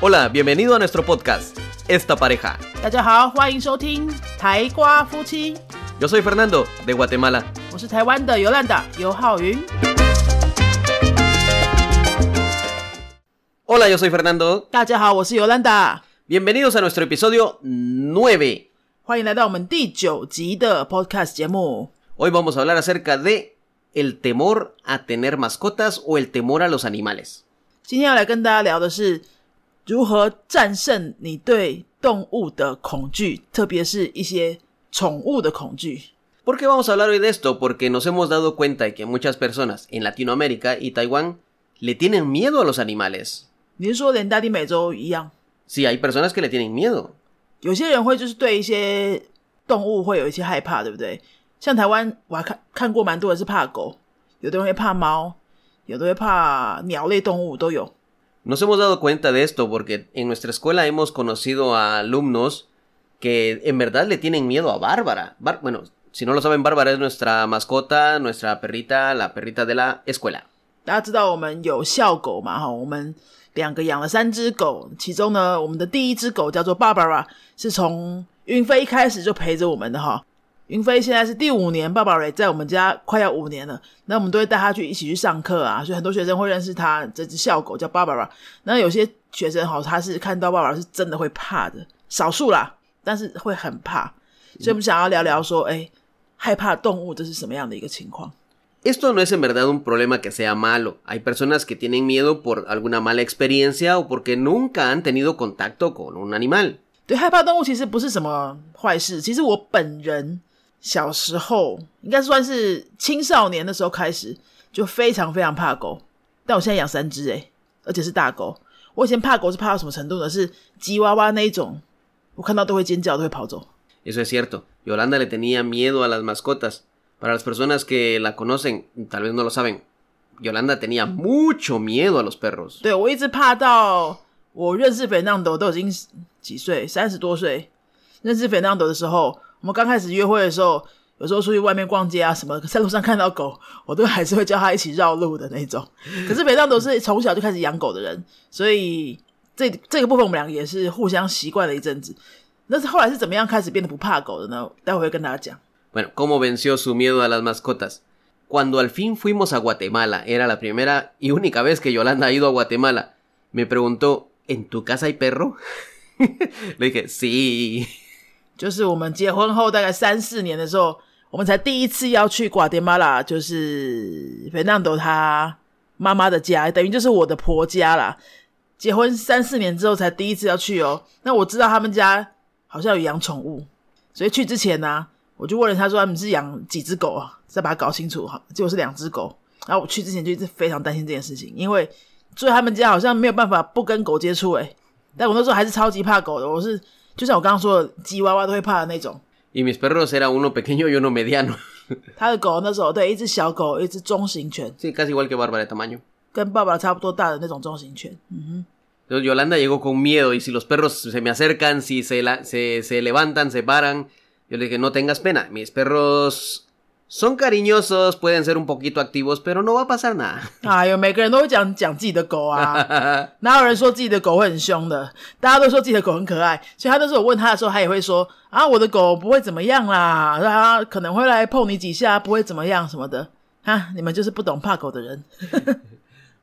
Hola, bienvenido a nuestro podcast, Esta Pareja. 大家好，欢迎收听台瓜夫妻， Yo soy Fernando, de Guatemala. 我是台湾的尤兰达尤浩云。 Hola, yo soy Fernando. 大家好，我是尤兰达， Bienvenidos a nuestro episodio 9. 欢迎来到我们第九集的 Podcast 节目。 Hoy vamos a hablar acerca de el temor a tener mascotas o el temor a los animales. 今天要来跟大家聊的是 如何战胜你对动物的恐惧，特别是一些宠物的恐惧。¿Por qué vamos a hablar hoy de esto? Porque nos hemos dado cuenta de que muchas personas en Latinoamérica y Taiwán le tienen miedo a los animales. 你是说连大地美洲一样，Sí, hay personas que le tienen miedo. 有些人会就是对一些动物会有一些害怕，对不对？像台湾我还看看过蛮多人是怕狗，有的人会怕猫，有的会怕鸟类动物都有。Nos hemos dado cuenta de esto porque en nuestra escuela hemos conocido a alumnos que en verdad le tienen miedo a Bárbara. Bar- bueno, si no lo saben, Bárbara es nuestra mascota, nuestra perrita, la perrita de la escuela. 大家知道我们有校狗嘛？哈，我们两个养了三只狗，其中呢，我们的第一只狗叫做 Barbara，是从云飞一开始就陪着我们的哈。 云飞现在是第五年，Barbara 也在我们家快要五年了。那我们都会带他去一起去上课啊，所以很多学生会认识他这只校狗叫 Barbara。那有些学生哈，他是看到 Barbara 是真的会怕的，少数啦，但是会很怕。所以我们想要聊聊说，哎，害怕动物这是什么样的一个情况？Esto no es en verdad un problema que sea malo. Hay personas que tienen miedo por alguna mala experiencia o porque nunca han tenido contacto con un animal. 对，害怕动物其实不是什么坏事。其实我本人小时候应该算是青少年的时候开始，就非常非常怕狗。但我现在养三只诶，而且是大狗。我以前怕狗是怕到什么程度呢？是吉娃娃那一种，我看到都会尖叫，都会跑走。Eso es cierto. Yolanda le tenía miedo a las mascotas. Para las personas que la conocen, tal vez no lo saben, Yolanda tenía mucho miedo a los perros. 对我一直怕到我认识 Fernando 都已经几岁，三十多岁。认识 Fernando 的时候，我们刚开始约会的时候，有时候出去外面逛街啊什么，在路上看到狗，我都还是会叫他一起绕路的那种。可是 Fernando 是从小就开始养狗的人，所以这这个部分我们两个也是互相习惯了一阵子。那是后来是怎么样开始变得不怕狗的呢？待会会跟大家讲。Bueno, ¿cómo venció su miedo a las mascotas? Cuando al fin fuimos a Guatemala, era la primera y única vez que Yolanda ha ido a Guatemala, me preguntó, ¿en tu casa hay perro? Le dije, sí. 就是我们结婚后大概三四年的时候，我们才第一次要去瓜迪马拉，就是费南多他妈妈的家，等于就是我的婆家啦。结婚三四年之后才第一次要去哦。那我知道他们家好像有养宠物，所以去之前呢、我就问了他说他们是养几只狗啊，再把它搞清楚哈。结果是两只狗，然后我去之前就一直非常担心这件事情，因为住他们家好像没有办法不跟狗接触诶。但我那时候还是超级怕狗的，我是就像我刚刚说的，吉娃娃都会怕的那种。 Y mis perros era uno pequeño y uno mediano. 他的狗那时候对一只小狗，一只中型犬， Sí, casi igual que Bárbara de tamaño. 跟爸爸差不多大的那种中型犬。嗯 Entonces Yolanda llegó con miedo y si los perros se me acercan, si se, la- se, se levantan, se paran, yo le dije, no tengas pena, mis perros son cariñosos, pueden ser un poquito activos, pero no va a pasar nada. 哼，哎呦，每个人都会讲讲自己的狗啊，哪有人说自己的狗会很凶的？大家都说自己的狗很可爱，所以他那时候我问他的时候，他也会说啊，我的狗不会怎么样啦，它可能会来碰你几下，不会怎么样什么的。哈，你们就是不懂怕狗的人。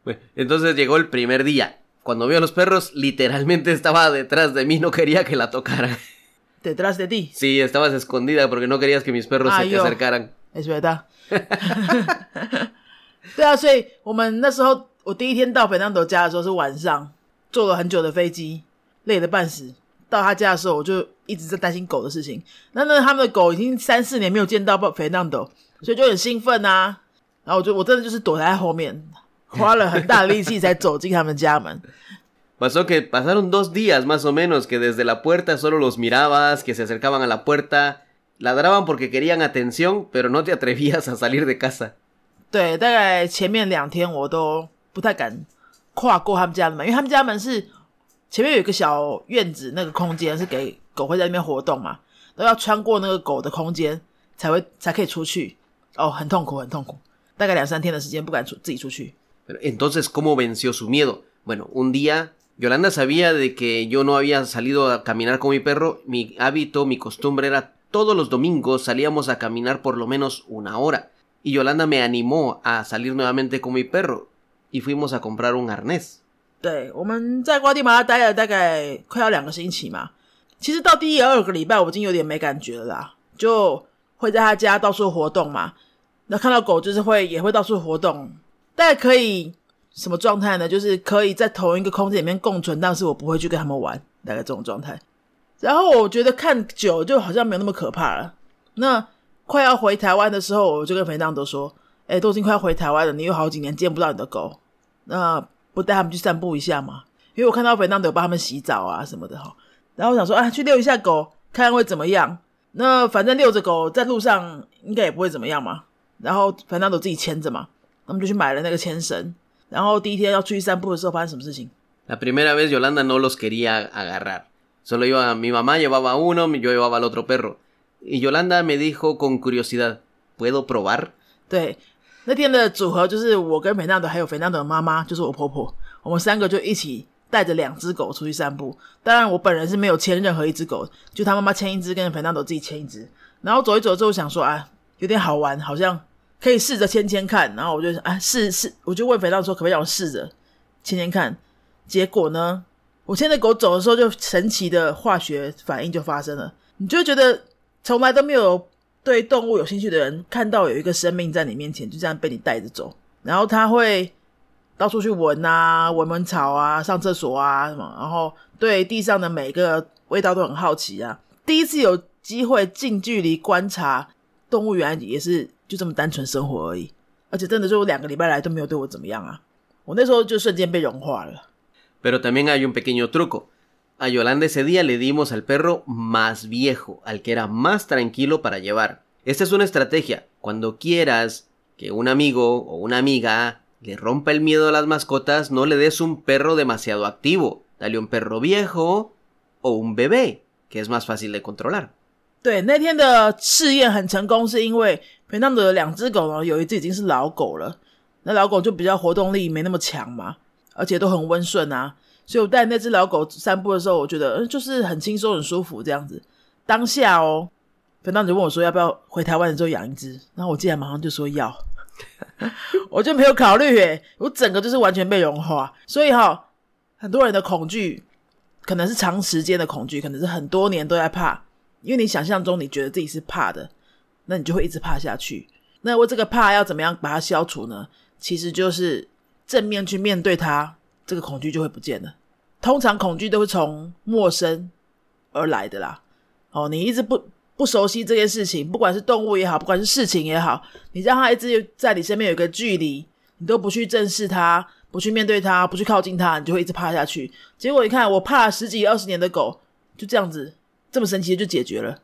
Bueno, Entonces llegó el primer día. Cuando vio a los perros, literalmente estaba detrás de mí, no quería que la tocara. Detrás de ti， Sí, estabas escondida porque no querías que mis perros se Ay, te yo. acercaran. 哎，觉得？对啊，所以我们那时候我第一天到北南斗家的时候是晚上，坐了很久的飞机，累得半死。到他家的时候，我就一直在担心狗的事情。那那他们的狗已经三四年没有见到肥南斗，所以就很兴奋啊。然后我就我真的就是躲在后面，花了很大的力气才走进他们家门。Pasó que pasaron dos días más o menos que desde la puerta solo los mirabas, que se acercaban a la puerta, ladraban porque querían atención, pero no te atrevías a salir de casa. 对，大概前面两天我都不太敢跨过他们家的门，因为他们家门是前面有一个小院子，那个空间是给狗会在那边活动嘛，都要穿过那个狗的空间才会才可以出去。哦，很痛苦，很痛苦，大概两三天的时间不敢出自己出去。 Pero entonces, ¿cómo venció su miedo? Bueno, un día Yolanda sabía de que yo no había salido a caminar con mi perro. Mi hábito, mi costumbre era todos los domingos salíamos a caminar por lo menos una hora. Y Yolanda me animó a salir nuevamente con mi perro. Y fuimos a comprar un arnés. 对，我们在瓜地马拉待了大概快要两个星期嘛。其实到第二个礼拜，我已经有点没感觉了啦，就会在他家到处活动嘛。那看到狗就是会也会到处活动，大概可以什么状态呢？就是可以在同一个空间里面共存，但是我不会去跟他们玩，大概这种状态。 然后我觉得看久就好像没有那么可怕了。那快要回台湾的时候，我就跟肥当都说：“哎，都已经快要回台湾了，你有好几年见不到你的狗，那不带他们去散步一下嘛？因为我看到肥当都有帮他们洗澡啊什么的哈。然后我想说啊，去遛一下狗，看看会怎么样。那反正遛着狗在路上应该也不会怎么样嘛。然后反正都自己牵着嘛，他们就去买了那个牵绳。然后第一天要出去散步的时候，发生什么事情 Solo iba, mi mamá llevaba uno, yo llevaba el otro perro. Y Yolanda me dijo con curiosidad, ¿puedo probar? 那天的组合就是我跟菲娜的，还有菲娜的妈妈，就是我婆婆，我们三个就一起带着两只狗出去散步。当然，我本人是没有牵任何一只狗，就他妈妈牵一只，跟菲娜的自己牵一只。然后走一走之后，想说啊，有点好玩，好像可以试着牵牵看。然后我就啊试试，我就问菲娜说，可不可以让我试着牵牵看？结果呢，我牵着狗走的时候，就神奇的化学反应就发生了。你就觉得从来都没有对动物有兴趣的人，看到有一个生命在你面前，就这样被你带着走，然后他会。到处去闻啊，闻闻草啊，上厕所啊什么，然后对地上的每个味道都很好奇啊。第一次有机会近距离观察动物园，也是就这么单纯生活而已。而且真的就两个礼拜来都没有对我怎么样啊。我那时候就瞬间被融化了。Pero también hay un pequeño truco. A Yolanda ese día le dimos al perro más viejo, al que era más tranquilo para llevar. Esta es una estrategia. Cuando quieras que un amigo o una amiga le rompa el miedo a las mascotas, no le des un perro demasiado activo. Dale un perro viejo o un bebé, que es más fácil de controlar. 对，那天的试验很成功，是因为平常的两只狗呢，有一只已经是老狗了，那老狗就比较活动力没那么强嘛， 而且都很温顺啊，所以我带那只老狗散步的时候，我觉得嗯，就是很轻松、很舒服这样子。当下哦，平常就问我说要不要回台湾的时候养一只，然后我竟然马上就说要。我就没有考虑诶，我整个就是完全被融化，所以哈，很多人的恐惧可能是长时间的恐惧，可能是很多年都在怕，因为你想象中你觉得自己是怕的，那你就会一直怕下去。那我这个怕要怎么样把它消除呢？其实就是正面去面对它，这个恐惧就会不见了。通常恐惧都会从陌生而来的啦。哦，你一直不。不熟悉这件事情，不管是动物也好，不管是事情也好，你让它一直在你身边有一个距离，你都不去正视它，不去面对它，不去靠近它，你就会一直怕下去。结果你看，我怕了十几二十年的狗，就这样子这么神奇的就解决了。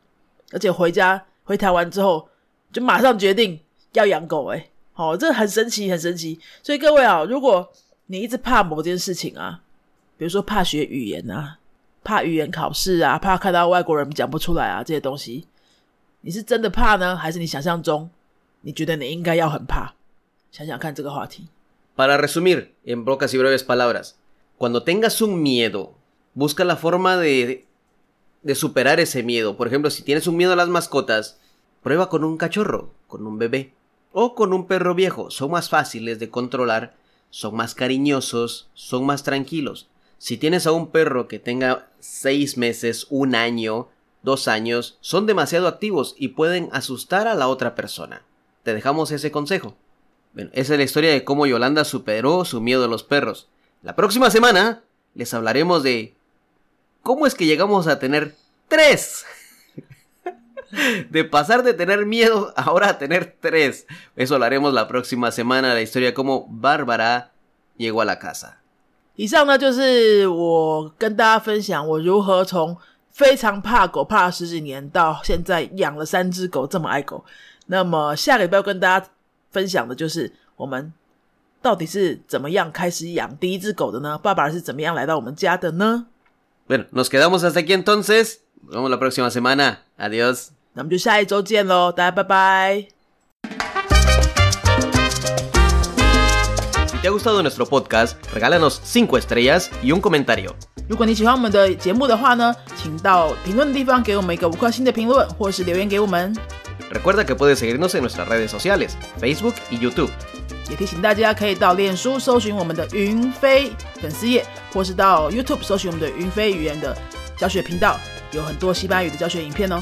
而且回家回台湾之后，就马上决定要养狗。诶好，这很神奇，很神奇。所以各位啊，如果你一直怕某件事情啊，比如说怕学语言啊。怕语言考试啊，怕看到外国人讲不出来啊，这些东西，你是真的怕呢，还是你想象中？你觉得你应该要很怕？想想看这个话题。Para resumir en pocas y breves palabras, cuando tengas un miedo, busca la forma de de superar ese miedo. Por ejemplo, si tienes un miedo a las mascotas, prueba con un cachorro, con un bebé o con un perro viejo. Son más fáciles de controlar, son más cariñosos, son más tranquilos. Si tienes a un perro que tenga seis meses, un año, dos años, son demasiado activos y pueden asustar a la otra persona. Te dejamos ese consejo. Bueno, esa es la historia de cómo Yolanda superó su miedo a los perros. La próxima semana les hablaremos de cómo es que llegamos a tener tres. de pasar de tener miedo ahora a tener tres. Eso lo haremos la próxima semana, la historia de cómo Bárbara llegó a la casa. 以上呢，就是我跟大家分享我如何从非常怕狗怕了十几年，到现在养了三只狗，这么爱狗。那么下个礼拜要跟大家分享的就是我们到底是怎么样开始养第一只狗的呢？爸爸是怎么样来到我们家的呢？Bueno, nos quedamos hasta aquí entonces. Vemos la próxima semana. Adiós. 那我们就下一周见喽，大家拜拜。te ha gustado nuestro podcast, regálanos 5 estrellas y un comentario. 如果你喜欢我们的节目的话呢，请到评论的地方给我们一个五颗星的评论，或是留言给我们。Recuerda que puedes seguirnos en nuestras redes sociales, Facebook y YouTube. 也提醒大家可以到脸书搜寻我们的云飞粉丝页，或是到 YouTube 搜寻我们的云飞语言的教学频道，有很多西班牙语的教学影片哦。